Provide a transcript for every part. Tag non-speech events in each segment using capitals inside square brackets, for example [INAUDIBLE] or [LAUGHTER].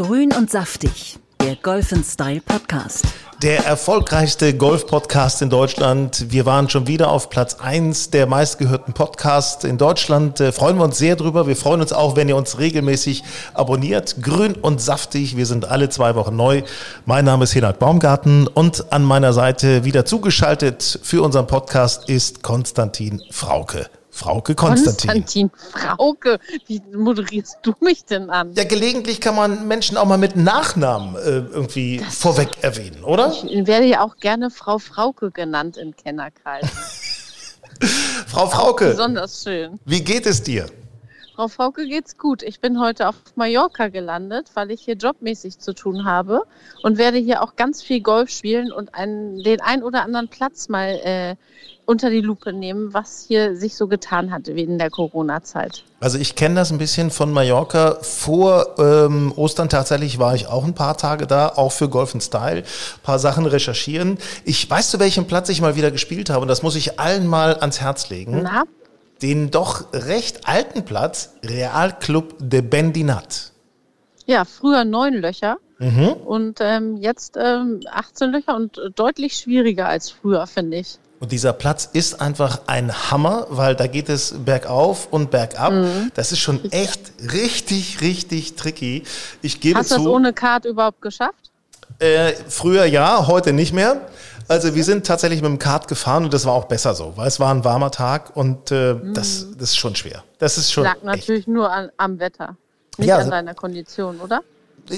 Grün und saftig, der Golf Style Podcast. Der erfolgreichste Golf-Podcast in Deutschland. Wir waren schon wieder auf Platz eins der meistgehörten Podcasts in Deutschland. Äh, freuen wir uns sehr drüber. Wir freuen uns auch, wenn ihr uns regelmäßig abonniert. Grün und saftig. Wir sind alle zwei Wochen neu. Mein Name ist Hinak Baumgarten und an meiner Seite wieder zugeschaltet für unseren Podcast ist Konstantin Frauke. Frauke Konstantin. Konstantin Frauke, wie moderierst du mich denn an? Ja, gelegentlich kann man Menschen auch mal mit Nachnamen äh, irgendwie das vorweg erwähnen, oder? Ich werde ja auch gerne Frau Frauke genannt im Kennerkreis. [LAUGHS] Frau Frauke. Besonders schön. Wie geht es dir? Frau Frauke geht's gut. Ich bin heute auf Mallorca gelandet, weil ich hier jobmäßig zu tun habe und werde hier auch ganz viel Golf spielen und einen, den ein oder anderen Platz mal äh, unter die Lupe nehmen, was hier sich so getan hat in der Corona-Zeit. Also ich kenne das ein bisschen von Mallorca. Vor ähm, Ostern tatsächlich war ich auch ein paar Tage da, auch für Golf Style, ein paar Sachen recherchieren. Ich weiß, zu welchem Platz ich mal wieder gespielt habe und das muss ich allen mal ans Herz legen. Na? Den doch recht alten Platz Real Club de Bendinat. Ja, früher neun Löcher mhm. und ähm, jetzt ähm, 18 Löcher und deutlich schwieriger als früher, finde ich. Und dieser Platz ist einfach ein Hammer, weil da geht es bergauf und bergab. Mhm. Das ist schon echt richtig, richtig tricky. Ich gebe Hast du das ohne Kart überhaupt geschafft? Äh, früher ja, heute nicht mehr. Also wir sind tatsächlich mit dem Kart gefahren und das war auch besser so, weil es war ein warmer Tag und äh, mhm. das, das ist schon schwer. Das ist schon. Lag natürlich echt. nur an, am Wetter, nicht ja, an deiner Kondition, oder?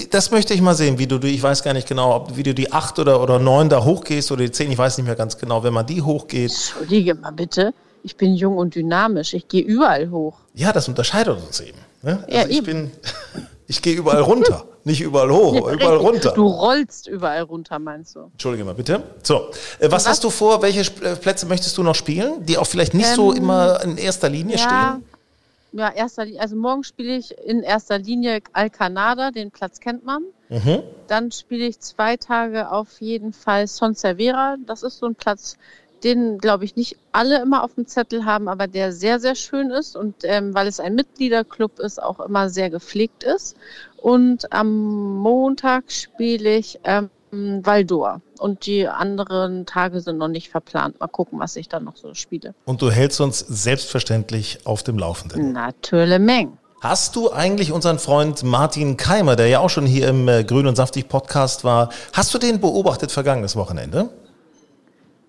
Das möchte ich mal sehen, wie du, ich weiß gar nicht genau, ob, wie du die 8 oder, oder 9 da hochgehst oder die 10, ich weiß nicht mehr ganz genau, wenn man die hochgeht. Entschuldige mal bitte, ich bin jung und dynamisch, ich gehe überall hoch. Ja, das unterscheidet uns eben. Ne? Also ja, ich eben. bin, [LAUGHS] ich gehe überall runter. [LAUGHS] Nicht überall hoch, ja, überall runter. Du rollst überall runter, meinst du? Entschuldige mal, bitte. So, äh, was, was, hast du vor? Welche äh, Plätze möchtest du noch spielen, die auch vielleicht nicht ähm, so immer in erster Linie ja, stehen? Ja, erster, also morgen spiele ich in erster Linie Alcanada, den Platz kennt man. Mhm. Dann spiele ich zwei Tage auf jeden Fall Son Cervera. Das ist so ein Platz, den, glaube ich, nicht alle immer auf dem Zettel haben, aber der sehr, sehr schön ist und ähm, weil es ein Mitgliederclub ist, auch immer sehr gepflegt ist. Und am Montag spiele ich ähm, Valdor. Und die anderen Tage sind noch nicht verplant. Mal gucken, was ich dann noch so spiele. Und du hältst uns selbstverständlich auf dem Laufenden. Natürlich. Meng. Hast du eigentlich unseren Freund Martin Keimer, der ja auch schon hier im äh, Grün und Saftig Podcast war, hast du den beobachtet vergangenes Wochenende?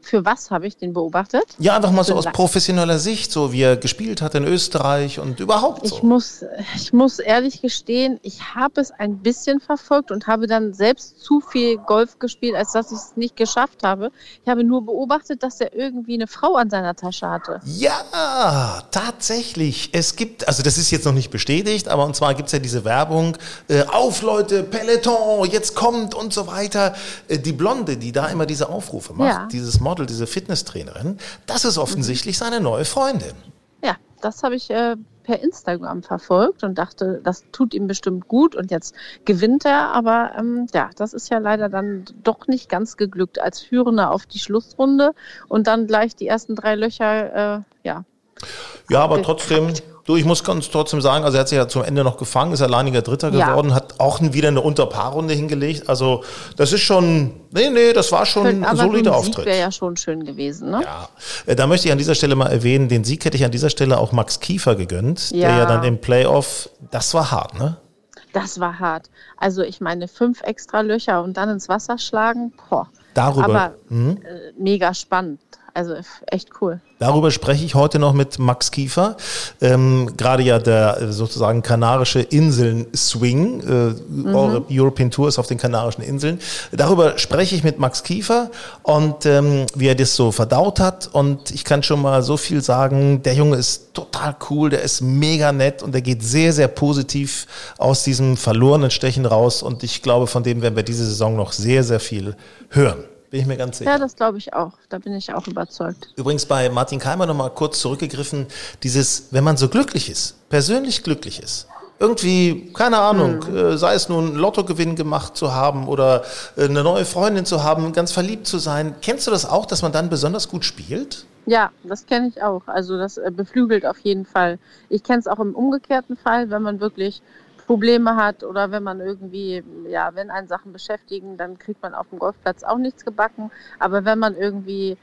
Für was habe ich den beobachtet? Ja, einfach mal so aus professioneller Sicht, so wie er gespielt hat in Österreich und überhaupt so. Ich muss, ich muss ehrlich gestehen, ich habe es ein bisschen verfolgt und habe dann selbst zu viel Golf gespielt, als dass ich es nicht geschafft habe. Ich habe nur beobachtet, dass er irgendwie eine Frau an seiner Tasche hatte. Ja, tatsächlich. Es gibt, also das ist jetzt noch nicht bestätigt, aber und zwar gibt es ja diese Werbung, äh, auf Leute, Peloton, jetzt kommt und so weiter. Äh, die Blonde, die da immer diese Aufrufe macht, ja. dieses Model Model, diese Fitnesstrainerin, das ist offensichtlich seine neue Freundin. Ja, das habe ich äh, per Instagram verfolgt und dachte, das tut ihm bestimmt gut und jetzt gewinnt er. Aber ähm, ja, das ist ja leider dann doch nicht ganz geglückt als Führender auf die Schlussrunde und dann gleich die ersten drei Löcher, äh, ja. Ja, aber trotzdem, Du, ich muss ganz trotzdem sagen, also er hat sich ja zum Ende noch gefangen, ist alleiniger Dritter geworden, ja. hat auch wieder eine Unterpaarrunde hingelegt. Also das ist schon, nee, nee, das war schon ein solider so ein Auftritt. wäre ja schon schön gewesen, ne? Ja, äh, da möchte ich an dieser Stelle mal erwähnen, den Sieg hätte ich an dieser Stelle auch Max Kiefer gegönnt, ja. der ja dann im Playoff, das war hart, ne? Das war hart. Also ich meine, fünf extra Löcher und dann ins Wasser schlagen, boah. Darüber. Aber mhm. äh, mega spannend. Also echt cool. Darüber spreche ich heute noch mit Max Kiefer. Ähm, Gerade ja der äh, sozusagen kanarische Inseln-Swing, äh, mhm. European Tour ist auf den Kanarischen Inseln. Darüber spreche ich mit Max Kiefer und ähm, wie er das so verdaut hat. Und ich kann schon mal so viel sagen, der Junge ist total cool, der ist mega nett und der geht sehr, sehr positiv aus diesem verlorenen Stechen raus. Und ich glaube, von dem werden wir diese Saison noch sehr, sehr viel hören. Bin ich mir ganz sicher. Ja, das glaube ich auch. Da bin ich auch überzeugt. Übrigens bei Martin Keimer nochmal kurz zurückgegriffen, dieses, wenn man so glücklich ist, persönlich glücklich ist, irgendwie, keine Ahnung, hm. äh, sei es nun einen Lottogewinn gemacht zu haben oder äh, eine neue Freundin zu haben, ganz verliebt zu sein. Kennst du das auch, dass man dann besonders gut spielt? Ja, das kenne ich auch. Also das äh, beflügelt auf jeden Fall. Ich kenne es auch im umgekehrten Fall, wenn man wirklich Probleme hat oder wenn man irgendwie, ja, wenn einen Sachen beschäftigen, dann kriegt man auf dem Golfplatz auch nichts gebacken. Aber wenn man irgendwie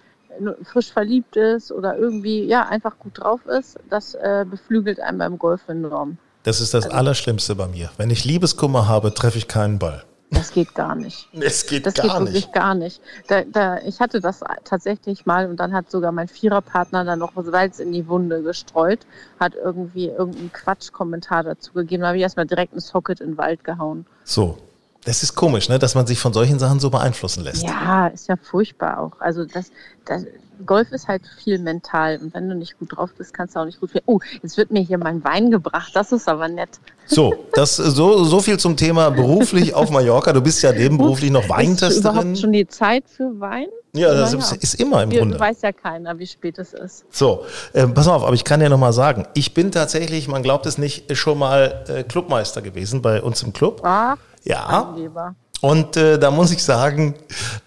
frisch verliebt ist oder irgendwie, ja, einfach gut drauf ist, das äh, beflügelt einen beim Golf enorm. Das ist das also, Allerschlimmste bei mir. Wenn ich Liebeskummer habe, treffe ich keinen Ball. Das geht gar nicht. Es geht das gar geht wirklich nicht. gar nicht. Da, da, ich hatte das tatsächlich mal und dann hat sogar mein Viererpartner dann noch Salz in die Wunde gestreut, hat irgendwie irgendeinen Quatschkommentar dazu gegeben. Da habe ich erstmal direkt ein Socket in den Wald gehauen. So. Das ist komisch, ne? dass man sich von solchen Sachen so beeinflussen lässt. Ja, ist ja furchtbar auch. Also das, das Golf ist halt viel mental und wenn du nicht gut drauf bist, kannst du auch nicht gut. Oh, jetzt wird mir hier mein Wein gebracht. Das ist aber nett. So, das so so viel zum Thema beruflich auf Mallorca. Du bist ja nebenberuflich noch Weintesterin. Ist überhaupt schon die Zeit für Wein? Ja, das ist, ist immer im Wir, Grunde. Weiß ja keiner, wie spät es ist. So, äh, pass auf, aber ich kann dir noch mal sagen, ich bin tatsächlich, man glaubt es nicht, schon mal äh, Clubmeister gewesen bei uns im Club. Ach, ja. Angeber. Und äh, da muss ich sagen,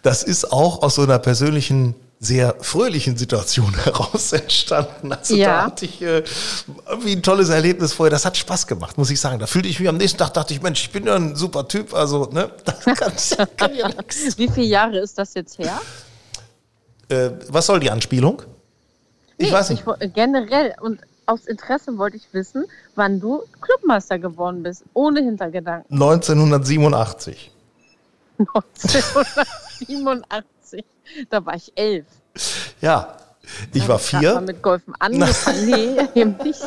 das ist auch aus so einer persönlichen sehr fröhlichen Situation [LAUGHS] heraus entstanden. Also Ja. da hatte ich äh, irgendwie ein tolles Erlebnis vorher. Das hat Spaß gemacht, muss ich sagen. Da fühlte ich mich am nächsten Tag, dachte ich, Mensch, ich bin ja ein super Typ. Also, ne, [LAUGHS] das kann, kann ja [LAUGHS] nichts. Wie viele Jahre ist das jetzt her? Äh, was soll die Anspielung? Ich Nee, weiß nicht. wo- generell und aus Interesse wollte ich wissen, wann du Clubmeister geworden bist, ohne Hintergedanken. 1987. 1987. [LAUGHS] Da war ich elf. Ja, ich war vier. Mal mit Golfen angefangen. [LAUGHS] nee, eben nicht.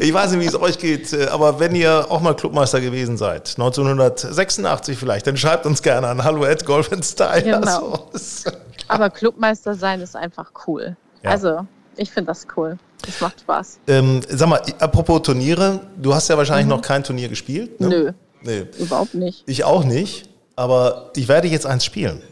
Ich weiß nicht, wie es euch geht, äh, aber wenn ihr auch mal Clubmeister gewesen seid, 1986 vielleicht, dann schreibt uns gerne an hallo at Golf Style. Genau. [LAUGHS] Aber Clubmeister sein ist einfach cool. Ja. Also, ich finde das cool. Das macht Spaß. ähm, sag mal, apropos Turniere, du hast ja wahrscheinlich noch kein Turnier gespielt. Ne? Mhm. Nö, Nee. überhaupt nicht. Ich auch nicht, aber ich werde jetzt eins spielen.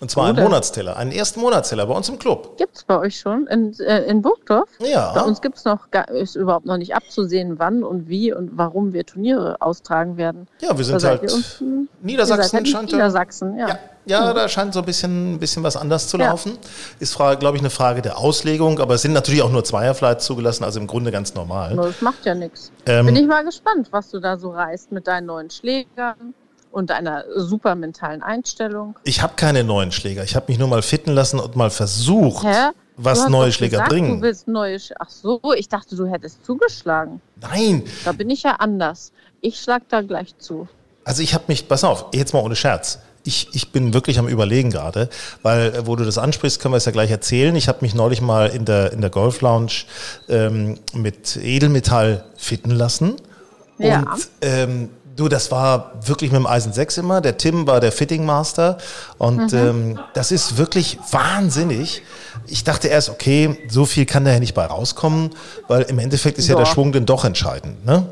Und zwar Wo einen? Monatsteller, einen ersten Monatsteller bei uns im Club. Gibt es bei euch schon in, äh, in Burgdorf? Ja. Bei uns gibt es noch, gar, ist überhaupt noch nicht abzusehen, wann und wie und warum wir Turniere austragen werden. Ja, wir Da sind seid halt ihr unten- Niedersachsen halt scheint ja- Niedersachsen, ja. Ja, ja, da scheint so ein bisschen, ein bisschen was anders zu Ja. laufen. Ist, glaube ich, eine Frage der Auslegung, aber es sind natürlich auch nur Zweierflights zugelassen, also im Grunde ganz normal. Das macht ja nichts. Ähm, Bin ich mal gespannt, was du da so reißt mit deinen neuen Schlägern und deiner super mentalen Einstellung. Ich habe keine neuen Schläger. Ich habe mich nur mal fitten lassen und mal versucht, Hä? was neue Schläger gesagt, bringen. Du willst neue Sch Ach so, ich dachte, du hättest zugeschlagen. Nein, Da bin ich ja anders. Ich schlag da gleich zu. also ich habe mich, pass auf, jetzt mal ohne Scherz. Ich, ich bin wirklich am Überlegen gerade, weil äh, wo du das ansprichst, können wir es ja gleich erzählen. Ich habe mich neulich mal in der, in der Golf Lounge ähm, mit Edelmetall fitten lassen. Ja. Und ähm, du, das war wirklich mit dem Eisen 6 immer. Der Tim war der Fitting Master. Und ähm, das ist wirklich wahnsinnig. Ich dachte erst, okay, so viel kann da ja nicht bei rauskommen, weil im Endeffekt ist ja, Ja. der Schwung dann doch entscheidend. Ne?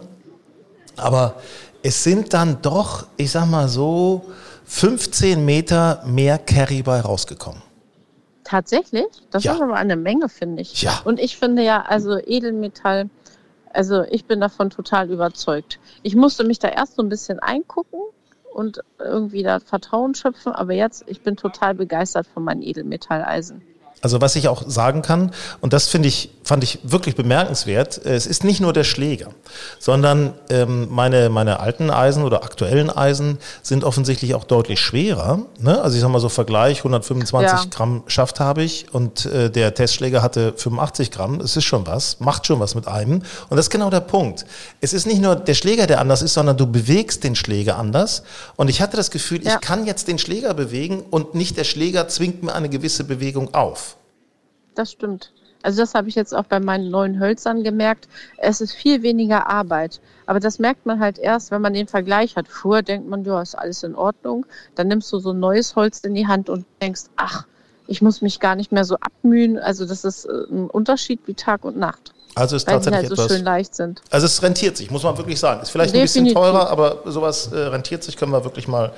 Aber es sind dann doch, ich sag mal so, 15 Meter mehr Carry bei rausgekommen. Tatsächlich? Das Ja. ist aber eine Menge, finde ich. Ja. Und ich finde ja, also Edelmetall, also ich bin davon total überzeugt. Ich musste mich da erst so ein bisschen eingucken und irgendwie da Vertrauen schöpfen, aber jetzt, ich bin total begeistert von meinen Edelmetalleisen. Also was ich auch sagen kann, und das finde ich, fand ich wirklich bemerkenswert, äh, es ist nicht nur der Schläger, sondern ähm, meine, meine alten Eisen oder aktuellen Eisen sind offensichtlich auch deutlich schwerer. Ne? Also ich sag mal so Vergleich, 125 Ja. Gramm Schaft habe ich und äh, der Testschläger hatte 85 Gramm. Es ist schon was, macht schon was mit einem. Und das ist genau der Punkt. Es ist nicht nur der Schläger, der anders ist, sondern du bewegst den Schläger anders. Und ich hatte das Gefühl, Ja. ich kann jetzt den Schläger bewegen und nicht der Schläger zwingt mir eine gewisse Bewegung auf. Das stimmt. Also das habe ich jetzt auch bei meinen neuen Hölzern gemerkt. Es ist viel weniger Arbeit. Aber das merkt man halt erst, wenn man den Vergleich hat. Vorher denkt man, ja, ist alles in Ordnung. Dann nimmst du so ein neues Holz in die Hand und denkst, ach, ich muss mich gar nicht mehr so abmühen. Also das ist äh, ein Unterschied wie Tag und Nacht, Also es ist weil die tatsächlich halt so etwas. schön leicht sind. Also es rentiert sich, muss man wirklich sagen. Ist vielleicht ein bisschen Definitiv. teurer, aber sowas äh, rentiert sich, können wir wirklich mal,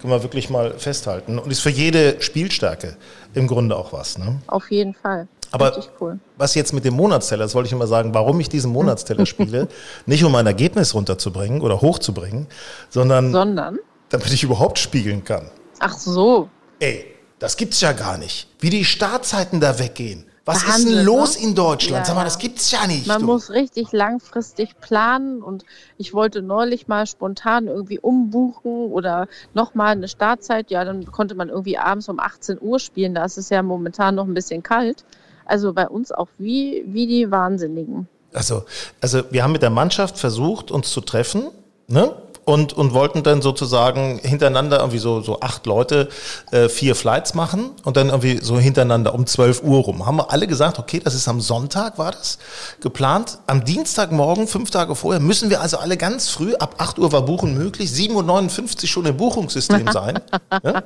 können wir wirklich mal festhalten. Und ist für jede Spielstärke im Grunde auch was. Ne? Auf jeden Fall. Aber- cool. Was jetzt mit dem Monatsteller, das wollte ich immer sagen, warum ich diesen Monatsteller [LAUGHS] spiele, nicht um mein Ergebnis runterzubringen oder hochzubringen, sondern Sondern, damit ich überhaupt spiegeln kann. ach so, Ey, das gibt's ja gar nicht. Wie die Startzeiten da weggehen. Was ist denn los ne? in Deutschland? Ja, Sag mal, das gibt's ja nicht. Man du. muss richtig langfristig planen und ich wollte neulich mal spontan irgendwie umbuchen oder nochmal eine Startzeit. Ja, dann konnte man irgendwie abends um 18 Uhr spielen. Da ist es ja momentan noch ein bisschen kalt. Also bei uns auch wie, wie die Wahnsinnigen. Also, also wir haben mit der Mannschaft versucht, uns zu treffen, ne? Und, und wollten dann sozusagen hintereinander irgendwie so, so acht Leute äh, vier Flights machen und dann irgendwie so hintereinander um 12 Uhr rum. Haben wir alle gesagt, okay, das ist am Sonntag, war das geplant. Am Dienstagmorgen, fünf Tage vorher, müssen wir also alle ganz früh, ab 8 Uhr war Buchen möglich, 7.59 Uhr schon im Buchungssystem [LAUGHS] sein. ja?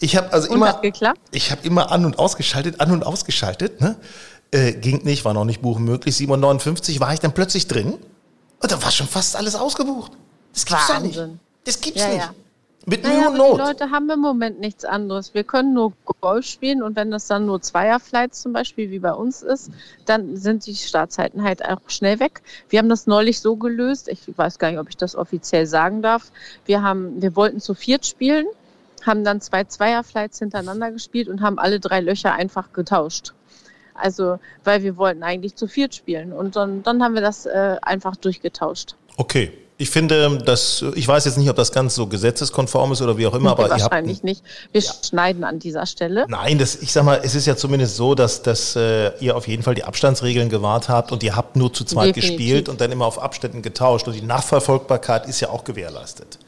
Ich habe also Und immer, ich habe immer an und ausgeschaltet, an und ausgeschaltet. Ne? Äh, ging nicht, war noch nicht buchen möglich. 7.59 Uhr war ich dann plötzlich drin und da war schon fast alles ausgebucht. Das gibt's doch nicht. Wahnsinn. Das gibt's Ja, nicht. ja. Mit Naja, Mühe und die Not. Leute haben im Moment nichts anderes. Wir können nur Golf spielen und wenn das dann nur Zweierflights zum Beispiel wie bei uns ist, dann sind die Startzeiten halt auch schnell weg. Wir haben das neulich so gelöst, ich weiß gar nicht, ob ich das offiziell sagen darf. Wir haben, wir wollten zu viert spielen, haben dann zwei Zweierflights hintereinander gespielt und haben alle drei Löcher einfach getauscht. Also, weil wir wollten eigentlich zu viert spielen und dann, dann haben wir das äh, einfach durchgetauscht. Okay. Ich finde, dass, ich weiß jetzt nicht, ob das ganz so gesetzeskonform ist oder wie auch immer, aber ihr habt, Wahrscheinlich nicht. Wir schneiden an dieser Stelle. Nein, das, ich sag mal, es ist ja zumindest so, dass, dass äh, ihr auf jeden Fall die Abstandsregeln gewahrt habt und ihr habt nur zu zweit Definitiv. gespielt und dann immer auf Abständen getauscht und die Nachverfolgbarkeit ist ja auch gewährleistet.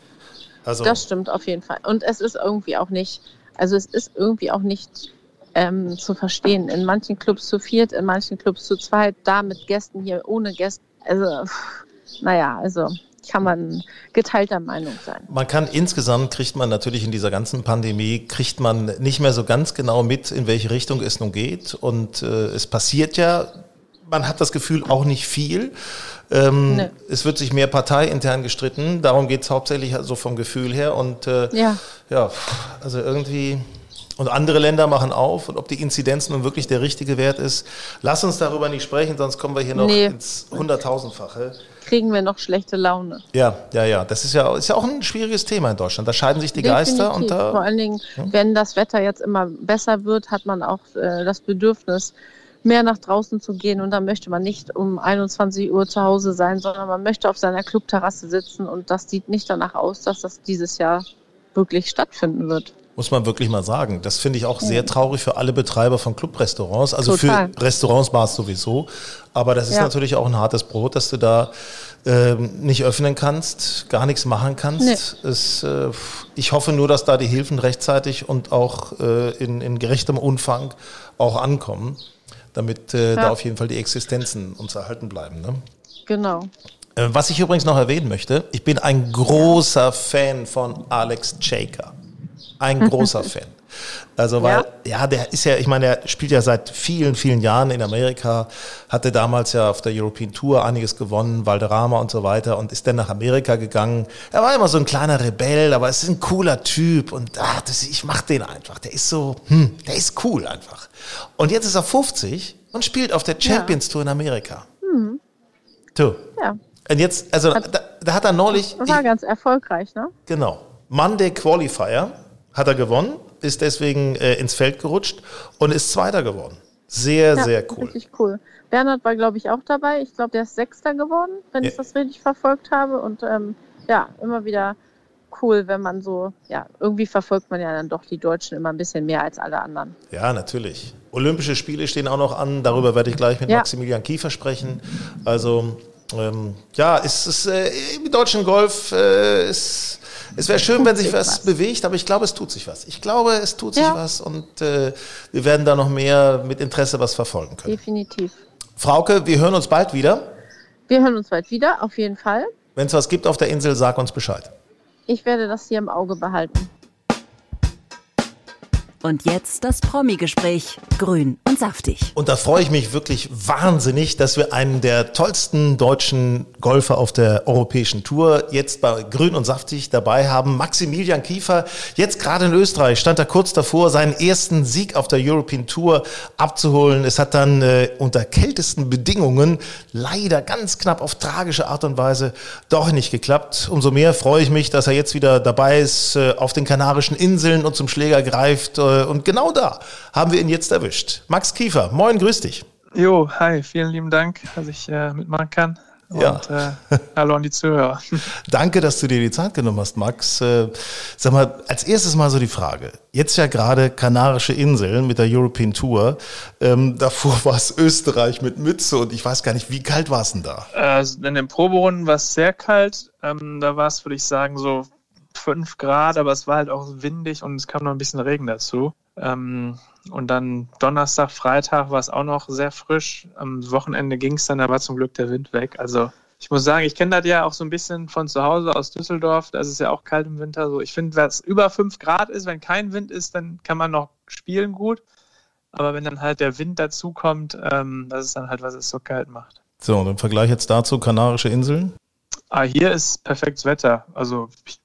Also, Das stimmt auf jeden Fall. Und es ist irgendwie auch nicht, also es ist irgendwie auch nicht ähm, zu verstehen. In manchen Clubs zu viert, in manchen Clubs zu zweit, da mit Gästen, hier ohne Gäste. Also, pff, naja, also kann man geteilter Meinung sein. Man kann insgesamt kriegt man natürlich in dieser ganzen Pandemie kriegt man nicht mehr so ganz genau mit, in welche Richtung es nun geht. Und äh, es passiert ja, man hat das Gefühl auch nicht viel. Ähm, Nee. Es wird sich mehr parteiintern gestritten. Darum geht es hauptsächlich so vom Gefühl her. Und äh, Ja. ja, also irgendwie. Und andere Länder machen auf. Und ob die Inzidenz nun wirklich der richtige Wert ist, lass uns darüber nicht sprechen, sonst kommen wir hier noch Nee. ins Hunderttausendfache. Kriegen wir noch schlechte Laune. Ja, ja, ja. Das ist ja, ist ja auch ein schwieriges Thema in Deutschland. Da scheiden sich die Geister und Definitiv. Vor da. allen Dingen, wenn das Wetter jetzt immer besser wird, hat man auch äh, das Bedürfnis, mehr nach draußen zu gehen. Und dann möchte man nicht um 21 Uhr zu Hause sein, sondern man möchte auf seiner Clubterrasse sitzen. Und das sieht nicht danach aus, dass das dieses Jahr wirklich stattfinden wird. Muss man wirklich mal sagen. Das finde ich auch sehr traurig für alle Betreiber von Clubrestaurants. Also Total. für Restaurants war es sowieso. Aber das ist Ja. natürlich auch ein hartes Brot, dass du da ähm, nicht öffnen kannst, gar nichts machen kannst. Es, äh, ich hoffe nur, dass da die Hilfen rechtzeitig und auch äh, in, in gerechtem Umfang auch ankommen, damit äh, da Ja. auf jeden Fall die Existenzen uns erhalten bleiben. Ne? Genau. Äh, Was ich übrigens noch erwähnen möchte, ich bin ein großer Fan von Alex Chaker. Ein großer [LAUGHS] Fan. Also weil, ja. der ist ja, ich meine, der spielt ja seit vielen, vielen Jahren in Amerika, hatte damals ja auf der European Tour einiges gewonnen, Valderrama und so weiter und ist dann nach Amerika gegangen. Er war immer so ein kleiner Rebell, aber es ist ein cooler Typ und ah, das, ich mach den einfach. Der ist so, hm, der ist cool einfach. Und jetzt ist er 50 und spielt auf der Champions Tour in Amerika. Du. Ja. Und jetzt, also da, da hat er neulich, War ganz erfolgreich, ne? genau, Monday Qualifier hat er gewonnen, ist deswegen äh, ins Feld gerutscht und ist Zweiter geworden. Sehr, Ja, sehr cool. Richtig cool. Bernhard war, glaube ich, auch dabei. Ich glaube, der ist Sechster geworden, wenn Ja. ich das richtig verfolgt habe. Und ähm, ja, immer wieder cool, wenn man so, ja, irgendwie verfolgt man ja dann doch die Deutschen immer ein bisschen mehr als alle anderen. Ja, natürlich. Olympische Spiele stehen auch noch an. Darüber werde ich gleich mit Ja. Maximilian Kiefer sprechen. Also, ähm, ja, es ist äh, im deutschen Golf, äh, es, es wäre schön, wenn sich was, was. bewegt, aber ich glaube, es tut sich was. Ich glaube, es tut sich Ja. was und äh, wir werden da noch mehr mit Interesse was verfolgen können. Definitiv. Frauke, wir hören uns bald wieder. Wir hören uns bald wieder, auf jeden Fall. Wenn es was gibt auf der Insel, sag uns Bescheid. Ich werde das hier im Auge behalten. Und jetzt das Promi-Gespräch. Grün und saftig. Und da freue ich mich wirklich wahnsinnig, dass wir einen der tollsten deutschen Golfer auf der europäischen Tour jetzt bei Grün und Saftig dabei haben. Maximilian Kiefer, jetzt gerade in Österreich, stand er kurz davor, seinen ersten Sieg auf der European Tour abzuholen. Es hat dann äh, unter kältesten Bedingungen leider ganz knapp auf tragische Art und Weise doch nicht geklappt. Umso mehr freue ich mich, dass er jetzt wieder dabei ist äh, auf den Kanarischen Inseln und zum Schläger greift. Äh, und genau da haben wir ihn jetzt erwischt. Max Kiefer, moin, grüß dich. Jo, hi, vielen lieben Dank, dass ich äh, mitmachen kann. Und, ja. Äh, hallo an die Zuhörer. [LAUGHS] Danke, dass du dir die Zeit genommen hast, Max. Äh, sag mal, als erstes mal so die Frage. Jetzt ja gerade Kanarische Inseln mit der European Tour. Ähm, davor war es Österreich mit Mütze und ich weiß gar nicht, wie kalt war es denn da? Also in den Proberunden war es sehr kalt. Ähm, da war es, würde ich sagen, so 5 Grad, aber es war halt auch windig und es kam noch ein bisschen Regen dazu. Ähm, und dann Donnerstag, Freitag war es auch noch sehr frisch. Am Wochenende ging es dann, da war zum Glück der Wind weg. Also ich muss sagen, ich kenne das ja auch so ein bisschen von zu Hause aus Düsseldorf. Da ist es ja auch kalt im Winter. So, ich finde, wenn es über 5 Grad ist, wenn kein Wind ist, dann kann man noch spielen gut. Aber wenn dann halt der Wind dazukommt, ähm, das ist dann halt, was es so kalt macht. So, und im Vergleich jetzt dazu Kanarische Inseln? Ah, hier ist perfektes Wetter. Also, ich,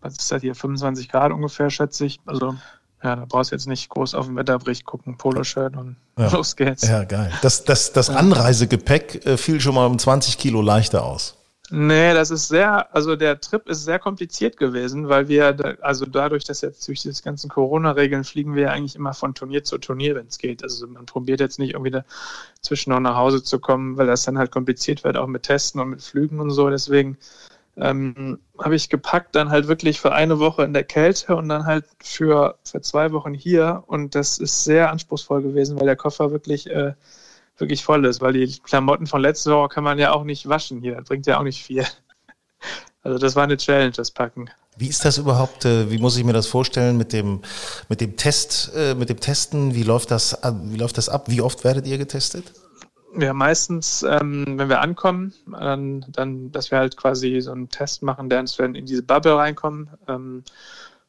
was ist das hier? 25 Grad ungefähr, schätze ich. Also, ja, da brauchst du jetzt nicht groß auf den Wetterbericht gucken, Poloshirt und ja. los geht's. Ja, geil. Das, das, das Anreisegepäck äh, fiel schon mal um 20 Kilo leichter aus. Nee, das ist sehr, also der Trip ist sehr kompliziert gewesen, weil wir, also dadurch, dass jetzt durch diese ganzen Corona-Regeln fliegen wir ja eigentlich immer von Turnier zu Turnier, wenn es geht. Also man probiert jetzt nicht irgendwie dazwischen noch nach Hause zu kommen, weil das dann halt kompliziert wird, auch mit Testen und mit Flügen und so. Deswegen ähm, habe ich gepackt, dann halt wirklich für eine Woche in der Kälte und dann halt für, für zwei Wochen hier. Und das ist sehr anspruchsvoll gewesen, weil der Koffer wirklich, äh, wirklich voll ist, weil die Klamotten von letzter Woche kann man ja auch nicht waschen hier. Das bringt ja auch nicht viel. [LAUGHS] Also das war eine Challenge, das Packen. Wie ist das überhaupt? Äh, wie muss ich mir das vorstellen mit dem, mit dem Test, äh, mit dem Testen? Wie läuft das, wie läuft das ab? Wie oft werdet ihr getestet? Ja, meistens, ähm, wenn wir ankommen, dann, dann, dass wir halt quasi so einen Test machen, dass wir in diese Bubble reinkommen, ähm,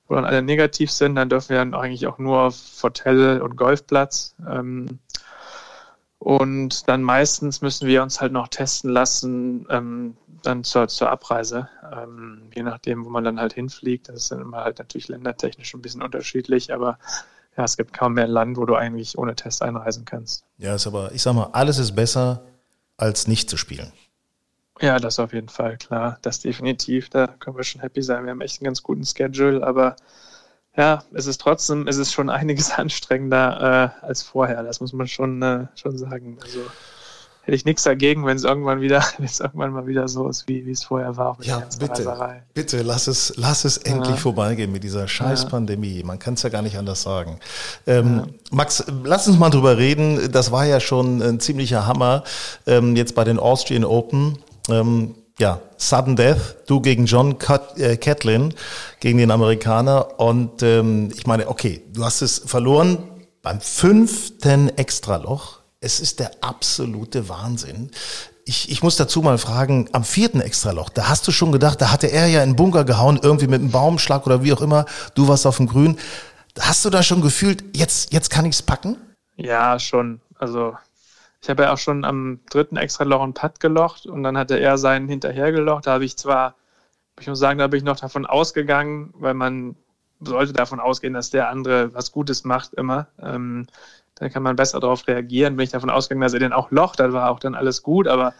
wo dann alle negativ sind, dann dürfen wir dann eigentlich auch nur auf Hotel und Golfplatz. Ähm, und dann meistens müssen wir uns halt noch testen lassen, ähm, dann zur, zur Abreise, ähm, je nachdem, wo man dann halt hinfliegt. Das ist dann immer halt natürlich ländertechnisch ein bisschen unterschiedlich, aber ja, es gibt kaum mehr ein Land, wo du eigentlich ohne Test einreisen kannst. Ja, ist aber, ich sag mal, alles ist besser, als nicht zu spielen. Ja, das auf jeden Fall, klar. Das definitiv. Da können wir schon happy sein. Wir haben echt einen ganz guten Schedule, aber ja, es ist trotzdem, es ist schon [LAUGHS] einiges anstrengender äh, als vorher. Das muss man schon, äh, schon sagen. Also hätte ich nichts dagegen, wenn es irgendwann wieder, [LAUGHS] wenn es irgendwann mal wieder so ist, wie, wie es vorher war. ja, bitte, Reiserei. bitte, lass es, lass es endlich ja. vorbeigehen mit dieser scheiß ja. Pandemie. Man kann es ja gar nicht anders sagen. Ähm, ja. Max, lass uns mal drüber reden. Das war ja schon ein ziemlicher Hammer ähm, jetzt bei den Austrian Open. Ähm, ja, Sudden Death, du gegen John Cat äh, Catlin, gegen den Amerikaner. Und ähm, ich meine, okay, du hast es verloren beim fünften Extraloch es ist der absolute Wahnsinn. Ich, ich muss dazu mal fragen, am vierten Extraloch, da hast du schon gedacht, da hatte er ja in den Bunker gehauen, irgendwie mit einem Baumschlag oder wie auch immer, du warst auf dem Grün. Hast du da schon gefühlt, jetzt, jetzt kann ich es packen? Ja, schon. Also ich habe ja auch schon am dritten Extraloch einen Putt gelocht und dann hatte er seinen hinterher gelocht. Da habe ich zwar, ich muss sagen, da bin ich noch davon ausgegangen, weil man sollte davon ausgehen, dass der andere was Gutes macht immer. Ähm, dann kann man besser darauf reagieren. Bin ich davon ausgegangen, dass er den auch locht, dann war auch dann alles gut, aber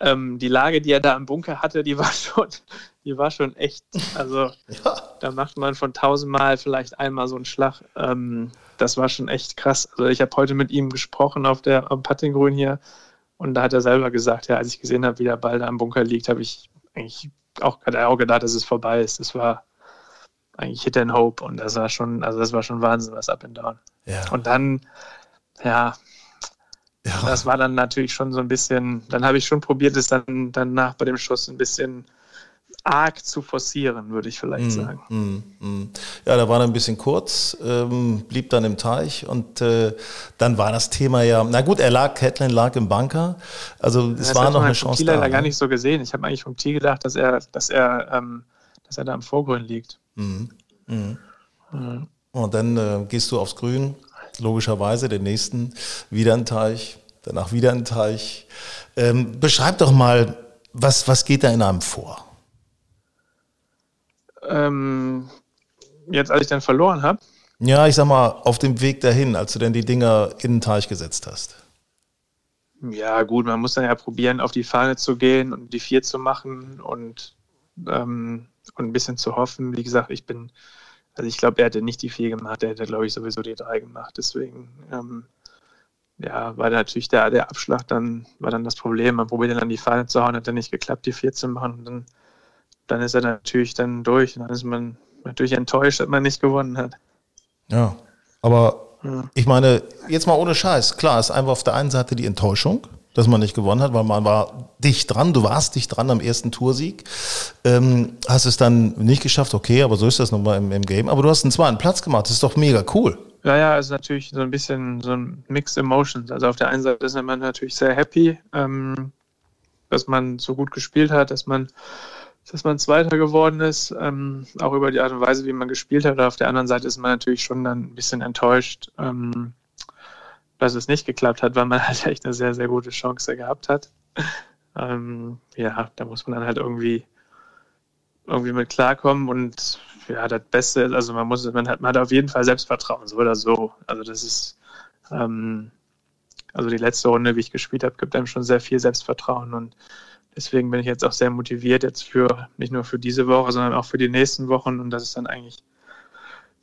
ähm, die Lage, die er da im Bunker hatte, die war [LAUGHS] schon, die war schon echt. Also ja. da macht man von tausendmal vielleicht einmal so einen Schlag. Ähm, das war schon echt krass. Also ich habe heute mit ihm gesprochen auf der am Puttinggrün hier und da hat er selber gesagt, ja, als ich gesehen habe, wie der Ball da im Bunker liegt, habe ich eigentlich auch, er auch gedacht, dass es vorbei ist. Das war eigentlich Hit and Hope und das war schon, also das war schon Wahnsinn, was Up and Down. Ja. Und dann ja, ja, das war dann natürlich schon so ein bisschen, dann habe ich schon probiert, es dann danach bei dem Schuss ein bisschen arg zu forcieren, würde ich vielleicht mm, sagen. Mm, mm. Ja, da war er ein bisschen kurz, ähm, blieb dann im Teich und äh, dann war das Thema ja, na gut, er lag, Catlin lag im Bunker, also es das war noch eine Chance da. Ich habe gar nicht so gesehen. Ich habe eigentlich vom Tee gedacht, dass er, dass er, ähm, dass er da im Vorgrün liegt. Mm, mm. Und dann äh, gehst du aufs Grün, logischerweise, den nächsten wieder ein Teich, danach wieder ein Teich. Ähm, beschreib doch mal, was, was geht da in einem vor? Ähm, jetzt, als ich dann verloren habe? Ja, ich sag mal, auf dem Weg dahin, als du denn die Dinger in den Teich gesetzt hast. Ja, gut, man muss dann ja probieren, auf die Fahne zu gehen und die vier zu machen und, ähm, und ein bisschen zu hoffen. Wie gesagt, ich bin also ich glaube, er hätte nicht die vier gemacht, er hätte, glaube ich, sowieso die drei gemacht. Deswegen, ähm, ja, war natürlich der, der Abschlag dann, war dann das Problem. Man probiert dann die Fahne zu hauen, hat dann nicht geklappt, die vier zu machen. Und dann, dann ist er natürlich dann durch. Und dann ist man natürlich enttäuscht, dass man nicht gewonnen hat. Ja, aber ja. ich meine, jetzt mal ohne Scheiß. Klar, ist einfach auf der einen Seite die Enttäuschung, dass man nicht gewonnen hat, weil man war dicht dran, du warst dicht dran am ersten Toursieg. Ähm, hast es dann nicht geschafft, okay, aber so ist das nochmal im, im Game. Aber du hast einen zweiten Platz gemacht, das ist doch mega cool. Ja, ja, ist natürlich so ein bisschen so ein Mixed Emotions. Also auf der einen Seite ist man natürlich sehr happy, ähm, dass man so gut gespielt hat, dass man, dass man Zweiter geworden ist, ähm, auch über die Art und Weise, wie man gespielt hat. auf der anderen Seite ist man natürlich schon dann ein bisschen enttäuscht, ähm, dass es nicht geklappt hat, weil man [LAUGHS] halt echt eine sehr, sehr gute Chance gehabt hat. Ähm, ja, da muss man dann halt irgendwie irgendwie mit klarkommen und ja, das Beste ist, also man muss, man hat, man hat auf jeden Fall Selbstvertrauen, so oder so. Also das ist, ähm, also die letzte Runde, wie ich gespielt habe, gibt einem schon sehr viel Selbstvertrauen und deswegen bin ich jetzt auch sehr motiviert jetzt für, nicht nur für diese Woche, sondern auch für die nächsten Wochen und das ist dann eigentlich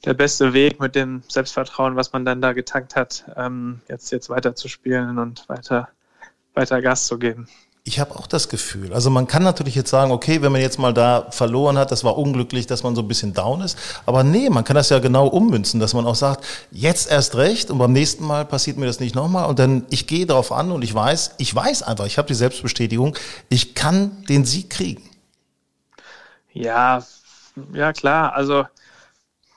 der beste Weg mit dem Selbstvertrauen, was man dann da getankt hat, ähm, jetzt, jetzt weiter zu spielen und weiter, weiter Gas zu geben. Ich habe auch das Gefühl. Also man kann natürlich jetzt sagen, okay, wenn man jetzt mal da verloren hat, das war unglücklich, dass man so ein bisschen down ist. Aber nee, man kann das ja genau ummünzen, dass man auch sagt, jetzt erst recht und beim nächsten Mal passiert mir das nicht nochmal. Und dann, ich gehe darauf an und ich weiß, ich weiß einfach, ich habe die Selbstbestätigung, ich kann den Sieg kriegen. Ja, ja klar. Also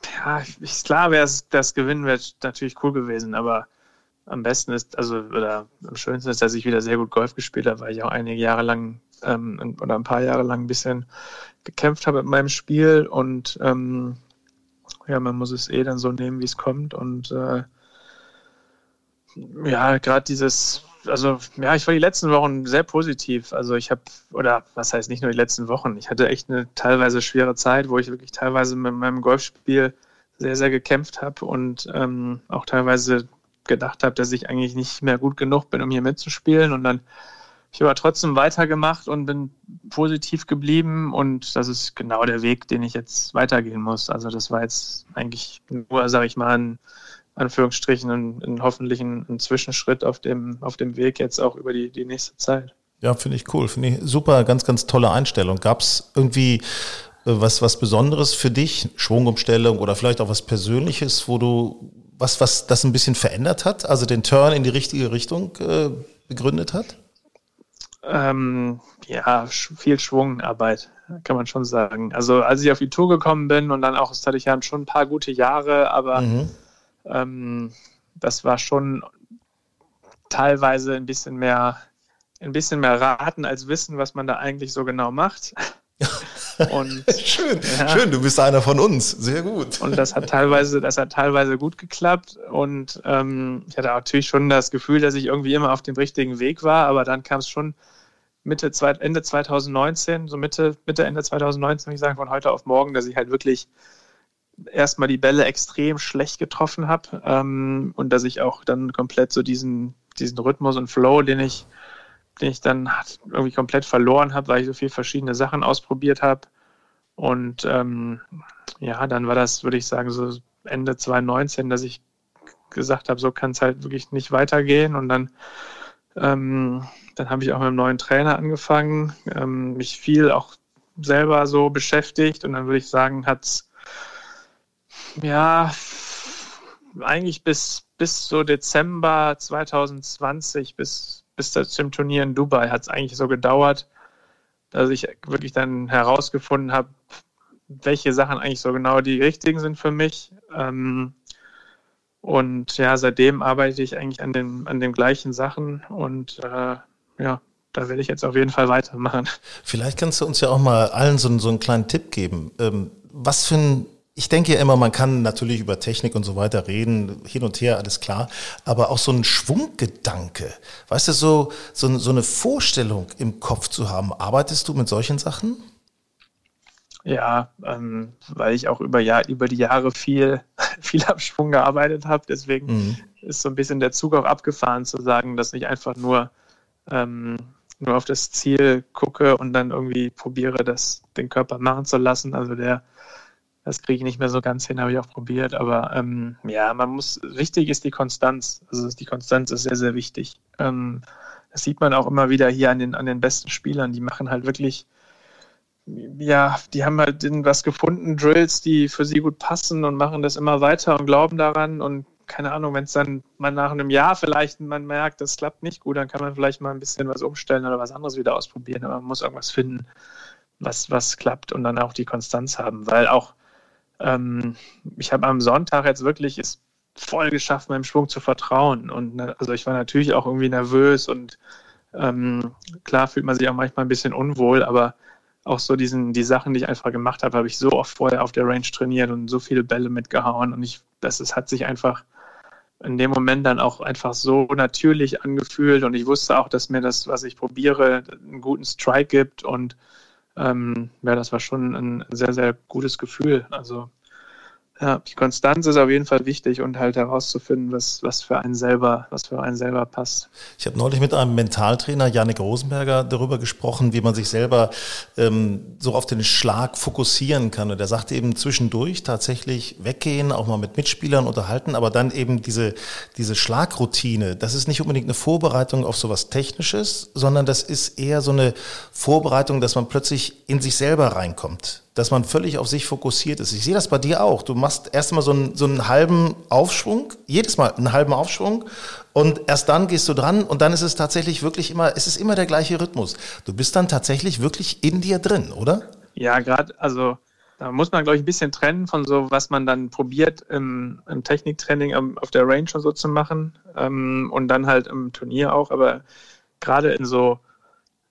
ja, ist klar wäre es, das Gewinnen wäre natürlich cool gewesen, aber am besten ist, also oder am schönsten ist, dass ich wieder sehr gut Golf gespielt habe, weil ich auch einige Jahre lang ähm, oder ein paar Jahre lang ein bisschen gekämpft habe mit meinem Spiel und ähm, ja, man muss es eh dann so nehmen, wie es kommt und äh, ja, gerade dieses, also ja, ich war die letzten Wochen sehr positiv. Also ich habe, oder was heißt nicht nur die letzten Wochen, ich hatte echt eine teilweise schwere Zeit, wo ich wirklich teilweise mit meinem Golfspiel sehr, sehr gekämpft habe und ähm, auch teilweise gedacht habe, dass ich eigentlich nicht mehr gut genug bin, um hier mitzuspielen. Und dann habe ich aber trotzdem weitergemacht und bin positiv geblieben. Und das ist genau der Weg, den ich jetzt weitergehen muss. Also das war jetzt eigentlich nur, sage ich mal, ein Anführungsstrichen ein, ein hoffentlich ein, ein, Zwischenschritt auf dem, auf dem Weg jetzt auch über die, die nächste Zeit. Ja, finde ich cool. Finde ich super, ganz, ganz tolle Einstellung. Gab es irgendwie äh, was, was Besonderes für dich, Schwungumstellung oder vielleicht auch was Persönliches, wo du was, was das ein bisschen verändert hat, also den Turn in die richtige Richtung äh, begründet hat? Ähm, ja, viel Schwungarbeit, kann man schon sagen. Also als ich auf die Tour gekommen bin und dann auch, das hatte ich ja schon ein paar gute Jahre, aber mhm. Ähm, das war schon teilweise ein bisschen mehr, ein bisschen mehr raten als wissen, was man da eigentlich so genau macht. [LAUGHS] Und, schön, ja. schön, du bist einer von uns. Sehr gut. Und das hat teilweise, das hat teilweise gut geklappt. Und ähm, ich hatte natürlich schon das Gefühl, dass ich irgendwie immer auf dem richtigen Weg war, aber dann kam es schon Mitte, Ende 2019, so Mitte, Mitte, Ende 2019, würde ich sagen, von heute auf morgen, dass ich halt wirklich erstmal die Bälle extrem schlecht getroffen habe ähm, und dass ich auch dann komplett so diesen, diesen Rhythmus und Flow, den ich den ich dann irgendwie komplett verloren habe, weil ich so viele verschiedene Sachen ausprobiert habe. Und ähm, ja, dann war das, würde ich sagen, so Ende 2019, dass ich gesagt habe, so kann es halt wirklich nicht weitergehen. Und dann, ähm, dann habe ich auch mit einem neuen Trainer angefangen, ähm, mich viel auch selber so beschäftigt. Und dann würde ich sagen, hat es ja eigentlich bis, bis so Dezember 2020, bis bis zum Turnier in Dubai hat es eigentlich so gedauert, dass ich wirklich dann herausgefunden habe, welche Sachen eigentlich so genau die richtigen sind für mich. Ähm, und ja, seitdem arbeite ich eigentlich an den, an den gleichen Sachen und äh, ja, da werde ich jetzt auf jeden Fall weitermachen. Vielleicht kannst du uns ja auch mal allen so, so einen kleinen Tipp geben. Ähm, was für ein ich denke ja immer, man kann natürlich über Technik und so weiter reden, hin und her, alles klar, aber auch so ein Schwunggedanke, weißt du, so, so, so eine Vorstellung im Kopf zu haben. Arbeitest du mit solchen Sachen? Ja, ähm, weil ich auch über, Jahr, über die Jahre viel, [LAUGHS] viel am Schwung gearbeitet habe. Deswegen mhm. ist so ein bisschen der Zug auch abgefahren, zu sagen, dass ich einfach nur, ähm, nur auf das Ziel gucke und dann irgendwie probiere, das den Körper machen zu lassen. Also der, Das kriege ich nicht mehr so ganz hin, habe ich auch probiert. Aber ähm, ja, man muss, wichtig ist die Konstanz. Also die Konstanz ist sehr, sehr wichtig. Ähm, das sieht man auch immer wieder hier an den, an den besten Spielern. Die machen halt wirklich, ja, die haben halt was gefunden, Drills, die für sie gut passen und machen das immer weiter und glauben daran. Und keine Ahnung, wenn es dann mal nach einem Jahr vielleicht man merkt, das klappt nicht gut, dann kann man vielleicht mal ein bisschen was umstellen oder was anderes wieder ausprobieren. Aber man muss irgendwas finden, was, was klappt und dann auch die Konstanz haben. Weil auch ähm, ich habe am Sonntag jetzt wirklich es voll geschafft, meinem Schwung zu vertrauen. Und ne, also ich war natürlich auch irgendwie nervös und ähm, klar fühlt man sich auch manchmal ein bisschen unwohl, aber auch so diesen, die Sachen, die ich einfach gemacht habe, habe ich so oft vorher auf der Range trainiert und so viele Bälle mitgehauen. Und ich, das ist, hat sich einfach in dem Moment dann auch einfach so natürlich angefühlt. Und ich wusste auch, dass mir das, was ich probiere, einen guten Strike gibt und ähm, ja, das war schon ein sehr, sehr gutes Gefühl. Also ja, die Konstanz ist auf jeden Fall wichtig und halt herauszufinden, was, was für einen selber, was für einen selber passt. Ich habe neulich mit einem Mentaltrainer, Janik Rosenberger, darüber gesprochen, wie man sich selber ähm, so auf den Schlag fokussieren kann. Und er sagte eben zwischendurch tatsächlich weggehen, auch mal mit Mitspielern unterhalten, aber dann eben diese, diese Schlagroutine, das ist nicht unbedingt eine Vorbereitung auf sowas Technisches, sondern das ist eher so eine Vorbereitung, dass man plötzlich in sich selber reinkommt dass man völlig auf sich fokussiert ist. Ich sehe das bei dir auch. Du machst erst mal so einen, so einen halben Aufschwung, jedes Mal einen halben Aufschwung und erst dann gehst du dran und dann ist es tatsächlich wirklich immer, es ist immer der gleiche Rhythmus. Du bist dann tatsächlich wirklich in dir drin, oder? Ja, gerade, also da muss man, glaube ich, ein bisschen trennen von so, was man dann probiert im, im Techniktraining auf der Range und so zu machen ähm, und dann halt im Turnier auch, aber gerade in so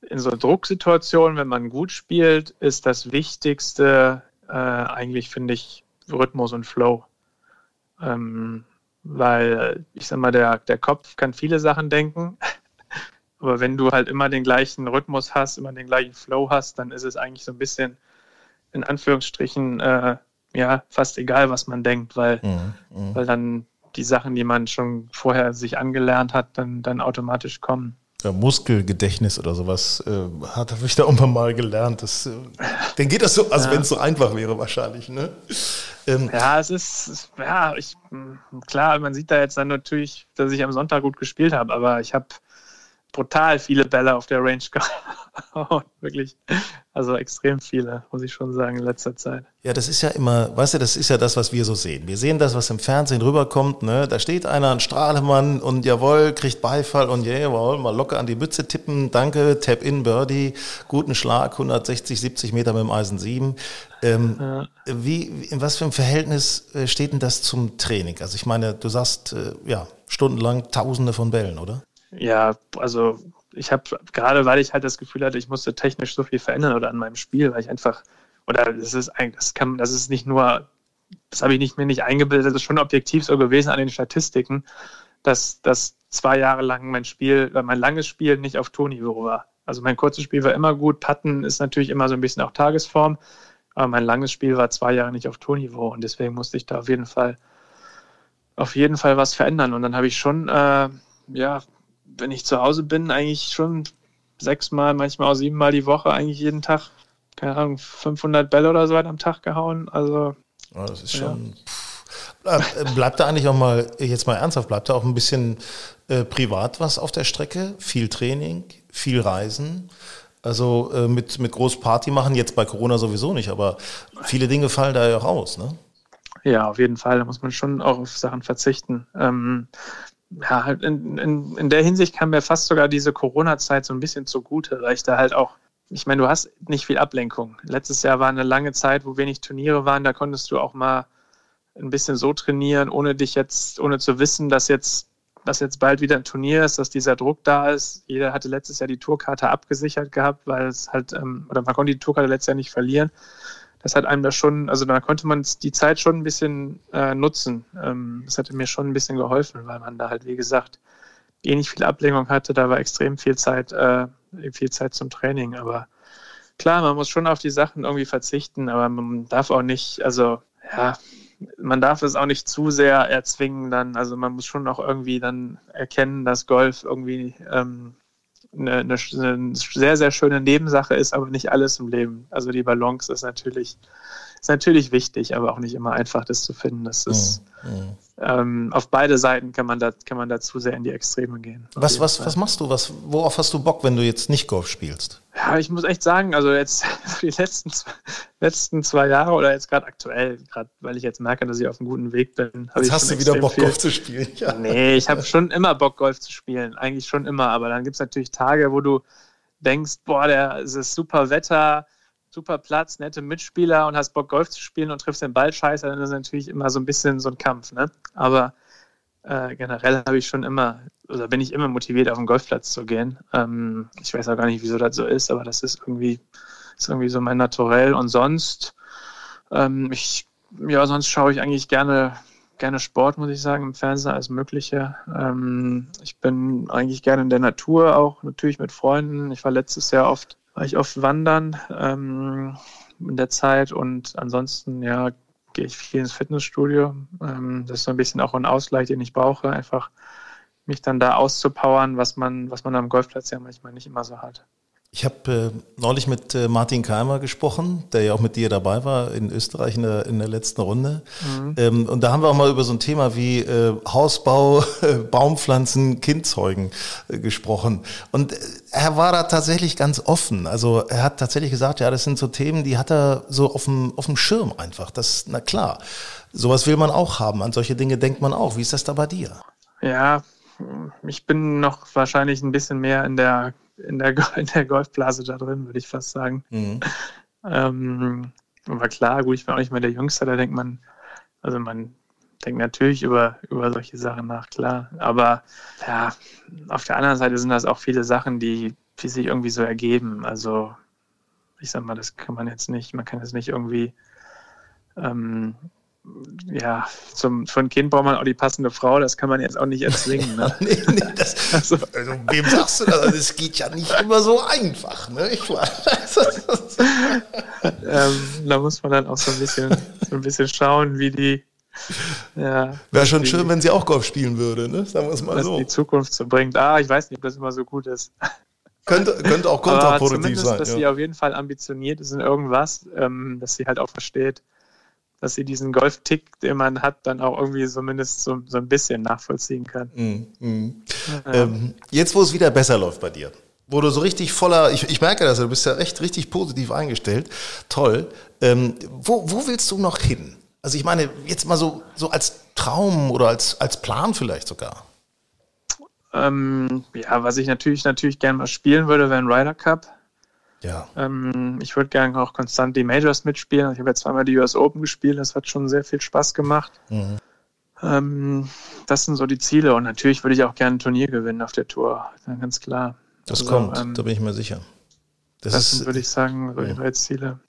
in so Drucksituationen, wenn man gut spielt, ist das Wichtigste äh, eigentlich, finde ich, Rhythmus und Flow. Ähm, weil ich sag mal, der, der Kopf kann viele Sachen denken, [LAUGHS] aber wenn du halt immer den gleichen Rhythmus hast, immer den gleichen Flow hast, dann ist es eigentlich so ein bisschen in Anführungsstrichen äh, ja fast egal, was man denkt, weil, mhm, mhm. weil dann die Sachen, die man schon vorher sich angelernt hat, dann, dann automatisch kommen ja, Muskelgedächtnis oder sowas äh, hat habe ich da irgendwann mal gelernt. Das, äh, dann geht das so, also ja. wenn es so einfach wäre wahrscheinlich. Ne? Ähm, ja, es ist, ja, ich, klar, man sieht da jetzt dann natürlich, dass ich am Sonntag gut gespielt habe, aber ich habe brutal viele Bälle auf der Range gehauen. [LAUGHS] Wirklich. Also extrem viele, muss ich schon sagen, in letzter Zeit. Ja, das ist ja immer, weißt du, das ist ja das, was wir so sehen. Wir sehen das, was im Fernsehen rüberkommt, ne? Da steht einer, ein Strahlemann und jawohl, kriegt Beifall und jawohl, mal locker an die Mütze tippen, danke, Tap in, Birdie, guten Schlag, 160, 70 Meter mit dem Eisen 7. Ähm, ja. wie, in was für einem Verhältnis äh, steht denn das zum Training? Also ich meine, du sagst, äh, ja, stundenlang tausende von Bällen, oder? Ja, also ich habe gerade, weil ich halt das Gefühl hatte, ich musste technisch so viel verändern oder an meinem Spiel, weil ich einfach, oder das ist eigentlich, das kann, das ist nicht nur, das habe ich nicht mir nicht eingebildet, das ist schon objektiv so gewesen an den Statistiken, dass, dass zwei Jahre lang mein Spiel, mein langes Spiel nicht auf Tonniveau war. Also mein kurzes Spiel war immer gut, Patten ist natürlich immer so ein bisschen auch Tagesform, aber mein langes Spiel war zwei Jahre nicht auf Tonniveau und deswegen musste ich da auf jeden Fall auf jeden Fall was verändern. Und dann habe ich schon, äh, ja, wenn ich zu Hause bin, eigentlich schon sechsmal, manchmal auch siebenmal die Woche, eigentlich jeden Tag, keine Ahnung, 500 Bälle oder so weit am Tag gehauen. Also. Ja, das ist schon. Ja. Äh, bleibt da eigentlich auch mal, jetzt mal ernsthaft, bleibt da auch ein bisschen äh, privat was auf der Strecke? Viel Training, viel Reisen? Also äh, mit, mit groß Party machen, jetzt bei Corona sowieso nicht, aber viele Dinge fallen da ja auch aus, ne? Ja, auf jeden Fall. Da muss man schon auch auf Sachen verzichten. Ähm, ja, halt in, in, in der Hinsicht kam mir fast sogar diese Corona-Zeit so ein bisschen zugute, weil ich da halt auch, ich meine, du hast nicht viel Ablenkung. Letztes Jahr war eine lange Zeit, wo wenig Turniere waren, da konntest du auch mal ein bisschen so trainieren, ohne dich jetzt, ohne zu wissen, dass jetzt, dass jetzt bald wieder ein Turnier ist, dass dieser Druck da ist. Jeder hatte letztes Jahr die Tourkarte abgesichert gehabt, weil es halt, ähm, oder man konnte die Tourkarte letztes Jahr nicht verlieren das hat einem da schon, also da konnte man die Zeit schon ein bisschen äh, nutzen. Ähm, das hatte mir schon ein bisschen geholfen, weil man da halt, wie gesagt, eh nicht viel Ablenkung hatte. Da war extrem viel Zeit, äh, viel Zeit zum Training. Aber klar, man muss schon auf die Sachen irgendwie verzichten, aber man darf auch nicht, also ja, man darf es auch nicht zu sehr erzwingen dann. Also man muss schon auch irgendwie dann erkennen, dass Golf irgendwie ähm, eine, eine, eine, sehr, sehr schöne Nebensache ist, aber nicht alles im Leben. Also die Balance ist natürlich ist natürlich wichtig, aber auch nicht immer einfach, das zu finden. Das ist, mhm. ähm, auf beide Seiten kann man da, kann man da zu sehr in die Extreme gehen. Was, was, was machst du? Was, worauf hast du Bock, wenn du jetzt nicht Golf spielst? Ja, ich muss echt sagen, also jetzt [LAUGHS] die letzten, letzten zwei Jahre oder jetzt gerade aktuell, gerade weil ich jetzt merke, dass ich auf einem guten Weg bin. Jetzt hast du wieder Bock, viel. Golf zu spielen. Ja. Nee, ich habe schon immer Bock, Golf zu spielen. Eigentlich schon immer. Aber dann gibt es natürlich Tage, wo du denkst, boah, der, es ist super Wetter, super Platz, nette Mitspieler und hast Bock, Golf zu spielen und triffst den Ball scheiße, dann ist es natürlich immer so ein bisschen so ein Kampf. Ne? Aber äh, generell habe ich schon immer, oder bin ich immer motiviert, auf den Golfplatz zu gehen. Ähm, ich weiß auch gar nicht, wieso das so ist, aber das ist irgendwie, ist irgendwie so mein Naturell. Und sonst, ähm, ich, ja, sonst schaue ich eigentlich gerne, gerne Sport, muss ich sagen, im Fernsehen als Mögliche. Ähm, ich bin eigentlich gerne in der Natur, auch natürlich mit Freunden. Ich war letztes Jahr oft, war ich oft wandern ähm, in der Zeit und ansonsten, ja, gehe ich viel ins Fitnessstudio. Ähm, das ist so ein bisschen auch ein Ausgleich, den ich brauche, einfach mich dann da auszupowern, was man, was man am Golfplatz ja manchmal nicht immer so hat. Ich habe äh, neulich mit äh, Martin Keimer gesprochen, der ja auch mit dir dabei war in Österreich in der, in der letzten Runde. Mhm. Ähm, und da haben wir auch mal über so ein Thema wie äh, Hausbau, [LAUGHS] Baumpflanzen, Kindzeugen äh, gesprochen. Und äh, er war da tatsächlich ganz offen. Also er hat tatsächlich gesagt, ja, das sind so Themen, die hat er so auf dem, auf dem Schirm einfach. Das, na klar, sowas will man auch haben. An solche Dinge denkt man auch. Wie ist das da bei dir? Ja, ich bin noch wahrscheinlich ein bisschen mehr in der in der, [LAUGHS] in der Golfblase da drin, würde ich fast sagen. Mhm. Ähm, aber klar, gut, ich bin auch nicht mehr der Jüngste, da denkt man, also man denkt natürlich über, über solche Sachen nach, klar. Aber ja, auf der anderen Seite sind das auch viele Sachen, die, die sich irgendwie so ergeben. Also ich sag mal, das kann man jetzt nicht, man kann jetzt nicht irgendwie ähm, ja, zum, für ein Kind braucht man auch die passende Frau, das kann man jetzt auch nicht erzwingen. [LAUGHS] Ne? nee, nee, das, [LAUGHS] also, also, wem sagst du das? Das geht ja nicht immer so einfach. Ne? Ich [LAUGHS] ähm, da muss man dann auch so ein bisschen, so ein bisschen schauen, wie die. Ja, Wäre schon die, schön, wenn sie auch Golf spielen würde, ne? sagen wir es mal was so. die Zukunft so bringt. Ah, ich weiß nicht, ob das immer so gut ist. Könnte, könnte auch kontraproduktiv sein. Dass ja. sie auf jeden Fall ambitioniert ist in irgendwas, ähm, dass sie halt auch versteht, dass sie diesen Golf-Tick, den man hat, dann auch irgendwie zumindest so, so ein bisschen nachvollziehen kann. Mm, mm. Ja. Ähm, jetzt, wo es wieder besser läuft bei dir, wo du so richtig voller, ich, ich merke das, du bist ja echt richtig positiv eingestellt, toll. Ähm, wo, wo willst du noch hin? Also ich meine, jetzt mal so, so als Traum oder als, als Plan vielleicht sogar. Ähm, ja, was ich natürlich, natürlich gerne mal spielen würde, wäre ein Ryder Cup. Ja. Ähm, ich würde gerne auch konstant die Majors mitspielen. Ich habe jetzt zweimal die US Open gespielt, das hat schon sehr viel Spaß gemacht. Mhm. Ähm, das sind so die Ziele und natürlich würde ich auch gerne ein Turnier gewinnen auf der Tour, ganz klar. Das also, kommt, ähm, da bin ich mir sicher. Das, das sind, würde ich sagen, so die Ziele.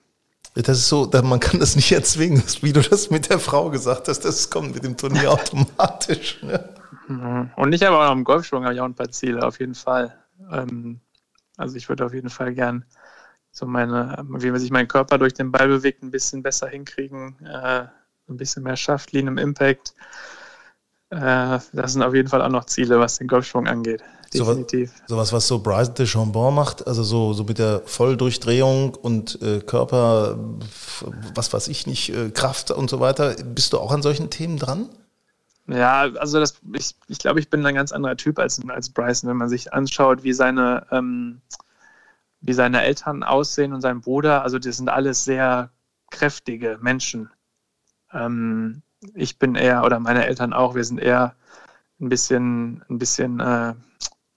Das ist so, man kann das nicht erzwingen, wie du das mit der Frau gesagt hast, das kommt mit dem Turnier [LAUGHS] automatisch. Ne? Mhm. Und ich habe auch noch im Golfschwung habe ich auch ein paar Ziele, auf jeden Fall. Ähm, also ich würde auf jeden Fall gern so meine, wie man sich meinen Körper durch den Ball bewegt, ein bisschen besser hinkriegen, äh, ein bisschen mehr schafft, Lean im Impact. Äh, das sind auf jeden Fall auch noch Ziele, was den Golfschwung angeht. Definitiv. So was, was so Bryson de Chambon macht, also so, so mit der Volldurchdrehung und äh, Körper, was weiß ich nicht, äh, Kraft und so weiter. Bist du auch an solchen Themen dran? Ja, also das, ich, ich glaube, ich bin ein ganz anderer Typ als, als Bryson, wenn man sich anschaut, wie seine ähm, wie seine Eltern aussehen und sein Bruder. Also die sind alles sehr kräftige Menschen. Ähm, ich bin eher, oder meine Eltern auch, wir sind eher ein bisschen, ein bisschen, äh,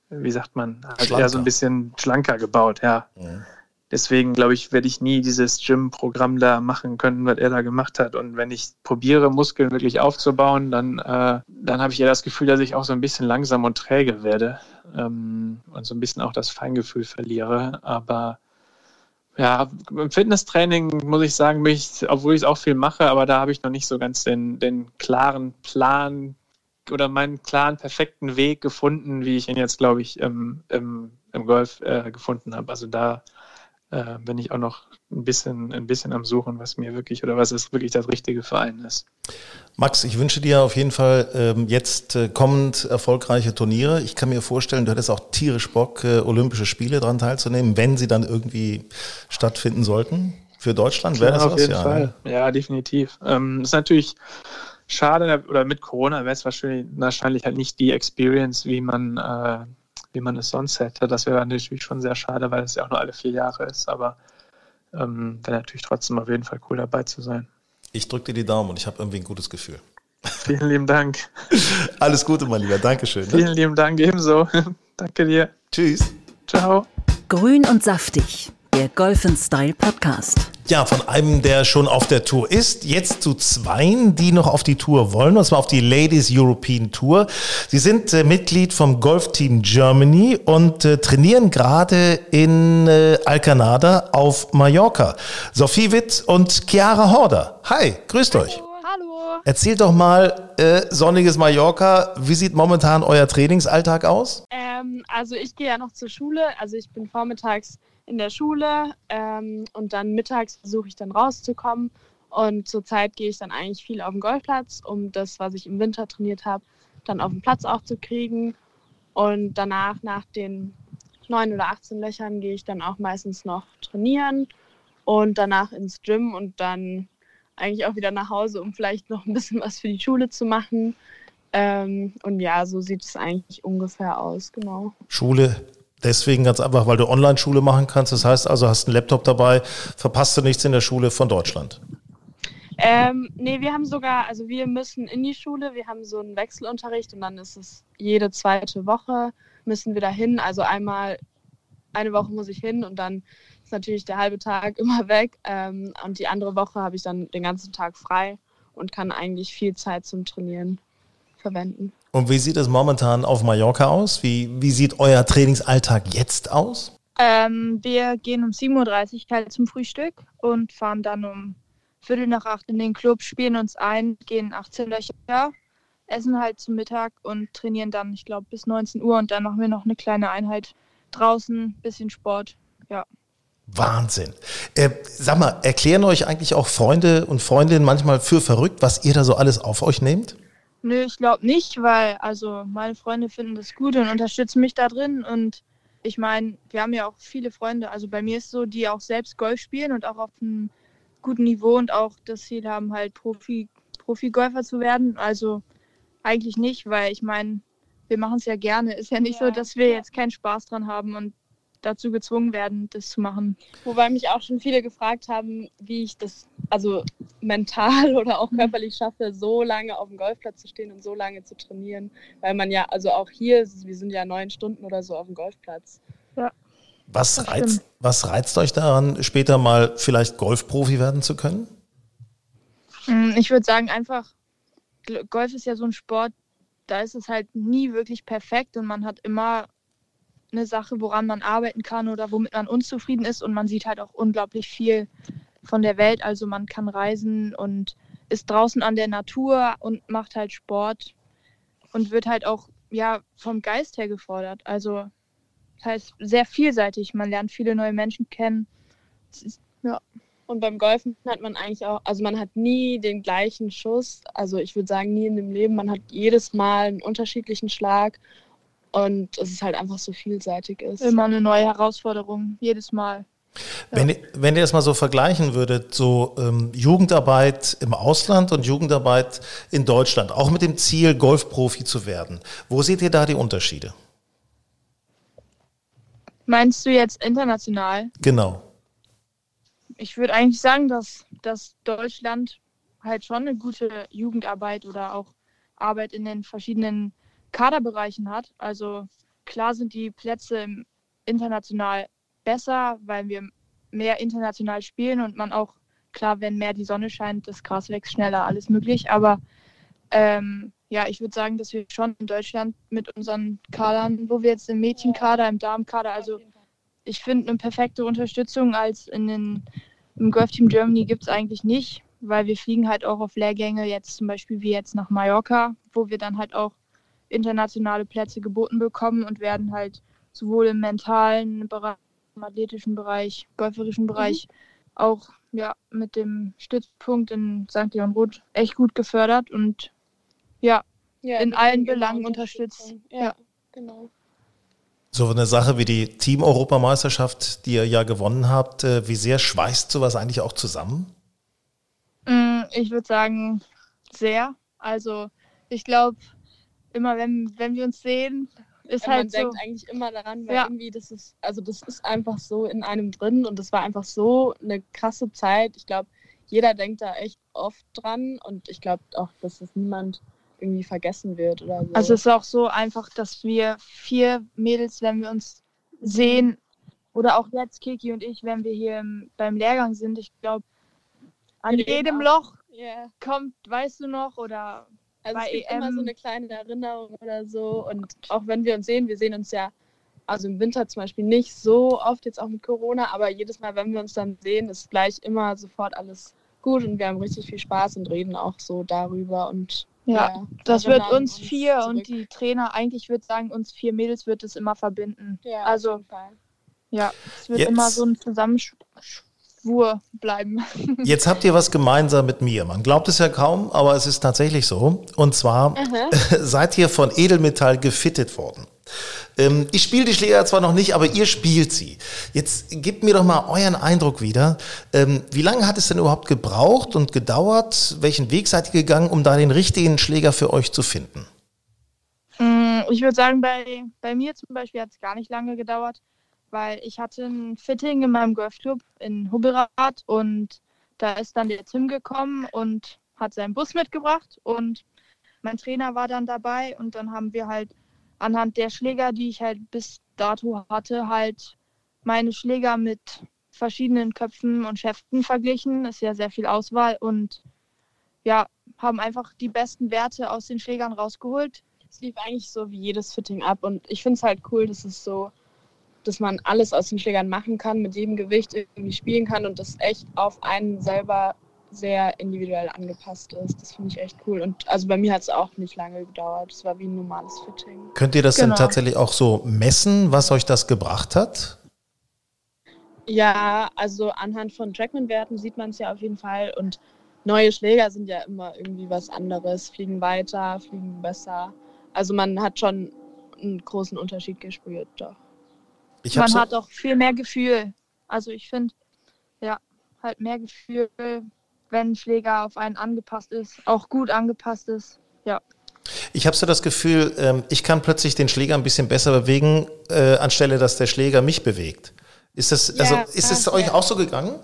wie sagt man, also eher so ein bisschen schlanker gebaut, ja. ja. Deswegen glaube ich, werde ich nie dieses Gym-Programm da machen können, was er da gemacht hat. Und wenn ich probiere, Muskeln wirklich aufzubauen, dann, äh, dann habe ich ja das Gefühl, dass ich auch so ein bisschen langsam und träge werde ähm, und so ein bisschen auch das Feingefühl verliere. Aber ja, im Fitnesstraining muss ich sagen, ich, obwohl ich es auch viel mache, aber da habe ich noch nicht so ganz den, den klaren Plan oder meinen klaren, perfekten Weg gefunden, wie ich ihn jetzt, glaube ich, im, im, im Golf äh, gefunden habe. Also da äh, bin ich auch noch ein bisschen, ein bisschen am Suchen, was mir wirklich oder was es wirklich das richtige Verein ist. Max, ich wünsche dir auf jeden Fall ähm, jetzt äh, kommend erfolgreiche Turniere. Ich kann mir vorstellen, du hättest auch tierisch Bock, äh, Olympische Spiele daran teilzunehmen, wenn sie dann irgendwie stattfinden sollten. Für Deutschland wäre das auf was? jeden ja, Fall. ne? Ja, definitiv. Ähm, ist natürlich schade, oder mit Corona wäre es wahrscheinlich, wahrscheinlich halt nicht die Experience, wie man, äh, wie man es sonst hätte. Das wäre natürlich schon sehr schade, weil es ja auch nur alle vier Jahre ist, aber ähm, wäre natürlich trotzdem auf jeden Fall cool dabei zu sein. Ich drücke dir die Daumen und ich habe irgendwie ein gutes Gefühl. Vielen lieben Dank. [LAUGHS] Alles Gute, mein Lieber. Dankeschön. Ne? Vielen lieben Dank ebenso. [LAUGHS] Danke dir. Tschüss. Ciao. Grün und saftig, der Golf Style Podcast. Ja, von einem, der schon auf der Tour ist, jetzt zu zweien, die noch auf die Tour wollen, und zwar auf die Ladies European Tour. Sie sind äh, Mitglied vom Golfteam Germany und äh, trainieren gerade in äh, Alcanada auf Mallorca. Sophie Witt und Chiara Horder. Hi, grüßt euch. Hallo. Erzählt doch mal, äh, sonniges Mallorca, wie sieht momentan euer Trainingsalltag aus? Ähm, also ich gehe ja noch zur Schule. Also ich bin vormittags in der Schule ähm, und dann mittags versuche ich dann rauszukommen. Und zurzeit gehe ich dann eigentlich viel auf den Golfplatz, um das, was ich im Winter trainiert habe, dann auf den Platz auch zu kriegen. Und danach, nach den neun oder 18 Löchern, gehe ich dann auch meistens noch trainieren und danach ins Gym und dann eigentlich auch wieder nach Hause, um vielleicht noch ein bisschen was für die Schule zu machen. Ähm, und ja, so sieht es eigentlich ungefähr aus, genau. Schule deswegen ganz einfach, weil du Online-Schule machen kannst. Das heißt also, hast einen Laptop dabei, verpasst du nichts in der Schule von Deutschland. Ähm, nee, wir haben sogar, also wir müssen in die Schule, wir haben so einen Wechselunterricht und dann ist es jede zweite Woche müssen wir da hin. Also einmal, eine Woche muss ich hin und dann ist natürlich der halbe Tag [LAUGHS] immer weg. Ähm, und die andere Woche habe ich dann den ganzen Tag frei und kann eigentlich viel Zeit zum Trainieren verwenden. Und wie sieht es momentan auf Mallorca aus? Wie, wie sieht euer Trainingsalltag jetzt aus? Ähm, wir gehen um 7.30 Uhr halt zum Frühstück und fahren dann um Viertel nach acht in den Club, spielen uns ein, gehen 18 Löcher, essen halt zum Mittag und trainieren dann, ich glaube, bis 19 Uhr und dann machen wir noch eine kleine Einheit draußen, bisschen Sport. Ja. Wahnsinn. Äh, sag mal, erklären euch eigentlich auch Freunde und Freundinnen manchmal für verrückt, was ihr da so alles auf euch nehmt? Nö, ich glaube nicht, weil also meine Freunde finden das gut und unterstützen mich da drin und ich meine, wir haben ja auch viele Freunde, also bei mir ist so, die auch selbst Golf spielen und auch auf einem guten Niveau und auch das Ziel haben, halt Profi, Profi-Golfer zu werden. Also eigentlich nicht, weil ich meine, wir machen es ja gerne. Ist ja nicht Ja. so, dass wir jetzt keinen Spaß dran haben und dazu gezwungen werden, das zu machen. Wobei mich auch schon viele gefragt haben, wie ich das also mental [LAUGHS] oder auch körperlich schaffe, so lange auf dem Golfplatz zu stehen und so lange zu trainieren. Weil man ja, also auch hier, wir sind ja neun Stunden oder so auf dem Golfplatz. Was Das reizt, was reizt euch daran, später mal vielleicht Golfprofi werden zu können? Mm, Ich würde sagen, einfach, Golf ist ja so ein Sport, da ist es halt nie wirklich perfekt und man hat immer eine Sache, woran man arbeiten kann oder womit man unzufrieden ist und man sieht halt auch unglaublich viel von der Welt. Also man kann reisen und ist draußen an der Natur und macht halt Sport und wird halt auch ja vom Geist her gefordert. Also das heißt sehr vielseitig. Man lernt viele neue Menschen kennen. Ist, ja. Und beim Golfen hat man eigentlich auch, also man hat nie den gleichen Schuss. Also ich würde sagen, nie in dem Leben. Man hat jedes Mal einen unterschiedlichen Schlag und es ist halt einfach so vielseitig ist. Immer eine neue Herausforderung, jedes Mal. Wenn, ihr- wenn ihr das mal so vergleichen würdet, so ähm, Jugendarbeit im Ausland und Jugendarbeit in Deutschland, auch mit dem Ziel, Golfprofi zu werden, wo seht ihr da die Unterschiede? Meinst du jetzt international? Genau. Ich würde eigentlich sagen, dass, dass Deutschland halt schon eine gute Jugendarbeit oder auch Arbeit in den verschiedenen Kaderbereichen hat. Also klar sind die Plätze international besser, weil wir mehr international spielen und man auch, klar, wenn mehr die Sonne scheint, das Gras wächst schneller, alles möglich. Aber ähm, ja, ich würde sagen, dass wir schon in Deutschland mit unseren Kadern, wo wir jetzt im Mädchenkader, im Damenkader, also ich finde eine perfekte Unterstützung als in den, im Golf Team Germany gibt es eigentlich nicht, weil wir fliegen halt auch auf Lehrgänge, jetzt zum Beispiel wie jetzt nach Mallorca, wo wir dann halt auch internationale Plätze geboten bekommen und werden halt sowohl im mentalen Bereich, im athletischen Bereich, golferischen Bereich auch ja, mit dem Stützpunkt in St. Leon Roth echt gut gefördert und ja, Ja, in allen Belangen unterstützt. Unterstützung. Ja, genau. So eine Sache wie die Team-Europameisterschaft, die ihr ja gewonnen habt, äh, wie sehr schweißt sowas eigentlich auch zusammen? Mm, ich würde sagen, sehr. Also ich glaube, immer wenn, wenn wir uns sehen, ist Ja, halt man so. denkt eigentlich immer daran, weil Ja. irgendwie das ist, also das ist einfach so in einem drin und das war einfach so eine krasse Zeit. Ich glaube, jeder denkt da echt oft dran und ich glaube auch, dass das niemand irgendwie vergessen wird oder so. Also es ist auch so einfach, dass wir vier Mädels, wenn wir uns sehen, oder auch jetzt Kiki und ich, wenn wir hier im, beim Lehrgang sind, ich glaube, an jedem Loch Ja. kommt, weißt du noch, oder Also bei es gibt EM. immer so eine kleine Erinnerung oder so. Und auch wenn wir uns sehen, wir sehen uns ja, also im Winter zum Beispiel nicht so oft, jetzt auch mit Corona, aber jedes Mal, wenn wir uns dann sehen, ist gleich immer sofort alles gut und wir haben richtig viel Spaß und reden auch so darüber. Und Ja, das wird erinnern uns vier zurück. und die Trainer, eigentlich würde sagen, uns vier Mädels wird es immer verbinden. ja, also- auf jeden Fall. Ja, es wird Jetzt- immer so ein Zusammenschwur bleiben. [LAUGHS] Jetzt habt ihr was gemeinsam mit mir. Man glaubt es ja kaum, aber es ist tatsächlich so. Und zwar [LAUGHS] seid ihr von Edelmetall gefittet worden. Ähm, ich spiele die Schläger zwar noch nicht, aber ihr spielt sie. Jetzt gebt mir doch mal euren Eindruck wieder. Ähm, wie lange hat es denn überhaupt gebraucht und gedauert? Welchen Weg seid ihr gegangen, um da den richtigen Schläger für euch zu finden? Mm, Ich würde sagen, bei, bei mir zum Beispiel hat es gar nicht lange gedauert, weil ich hatte ein Fitting in meinem Golfclub in Hubbelrath und da ist dann der Tim gekommen und hat seinen Bus mitgebracht und mein Trainer war dann dabei und dann haben wir halt anhand der Schläger, die ich halt bis dato hatte, halt meine Schläger mit verschiedenen Köpfen und Schäften verglichen. Ist ja sehr viel Auswahl und ja, haben einfach die besten Werte aus den Schlägern rausgeholt. Es lief eigentlich so wie jedes Fitting ab und ich finde es halt cool, dass es so, dass man alles aus den Schlägern machen kann, mit jedem Gewicht irgendwie spielen kann und das echt auf einen selber sehr individuell angepasst ist. Das finde ich echt cool. Und also bei mir hat es auch nicht lange gedauert. Es war wie ein normales Fitting. Könnt ihr das Genau. denn tatsächlich auch so messen, was euch das gebracht hat? Ja, also anhand von Trackman-Werten sieht man es ja auf jeden Fall. Und neue Schläger sind ja immer irgendwie was anderes, fliegen weiter, fliegen besser. Also man hat schon einen großen Unterschied gespürt, doch. Ich Man so, hat auch viel mehr Gefühl. Also ich finde, ja, halt mehr Gefühl, wenn ein Schläger auf einen angepasst ist, auch gut angepasst ist. Ja. Ich habe so das Gefühl, ähm, ich kann plötzlich den Schläger ein bisschen besser bewegen, äh, anstelle dass der Schläger mich bewegt. Ist das, Ja, also ist es ja. euch auch so gegangen?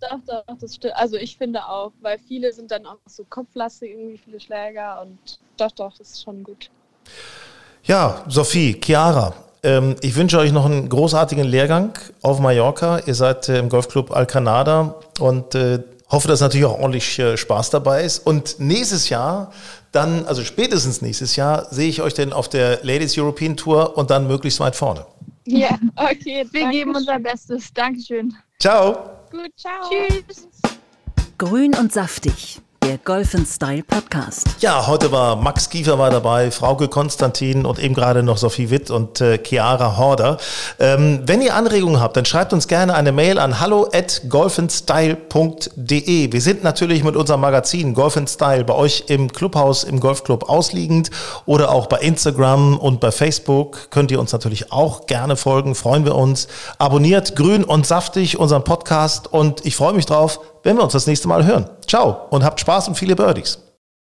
Doch, doch, das stimmt. Also ich finde auch, weil viele sind dann auch so kopflastig, irgendwie viele Schläger und doch, doch, das ist schon gut. Ja, Sophie, Chiara, ich wünsche euch noch einen großartigen Lehrgang auf Mallorca. Ihr seid äh, im Golfclub Alcanada und äh, hoffe, dass natürlich auch ordentlich äh, Spaß dabei ist. Und nächstes Jahr, dann, also spätestens nächstes Jahr, sehe ich euch denn auf der Ladies European Tour und dann möglichst weit vorne. Ja, [LAUGHS] okay. Wir geben unser. Bestes. Dankeschön. Ciao! Gut, ciao. Tschüss. Grün und saftig, der Golf Style Podcast. Ja, heute war Max Kiefer war dabei, Frauke Konstantin und eben gerade noch Sophie Witt und äh, Chiara Horder. Ähm, wenn ihr Anregungen habt, dann schreibt uns gerne eine Mail an hallo at golfenstyle.de. Wir sind natürlich mit unserem Magazin Golf Style bei euch im Clubhaus, im Golfclub ausliegend oder auch bei Instagram und bei Facebook. Könnt ihr uns natürlich auch gerne folgen, freuen wir uns. Abonniert grün und saftig unseren Podcast und ich freue mich drauf, wenn wir uns das nächste Mal hören. Ciao und habt Spaß und viele Birdies.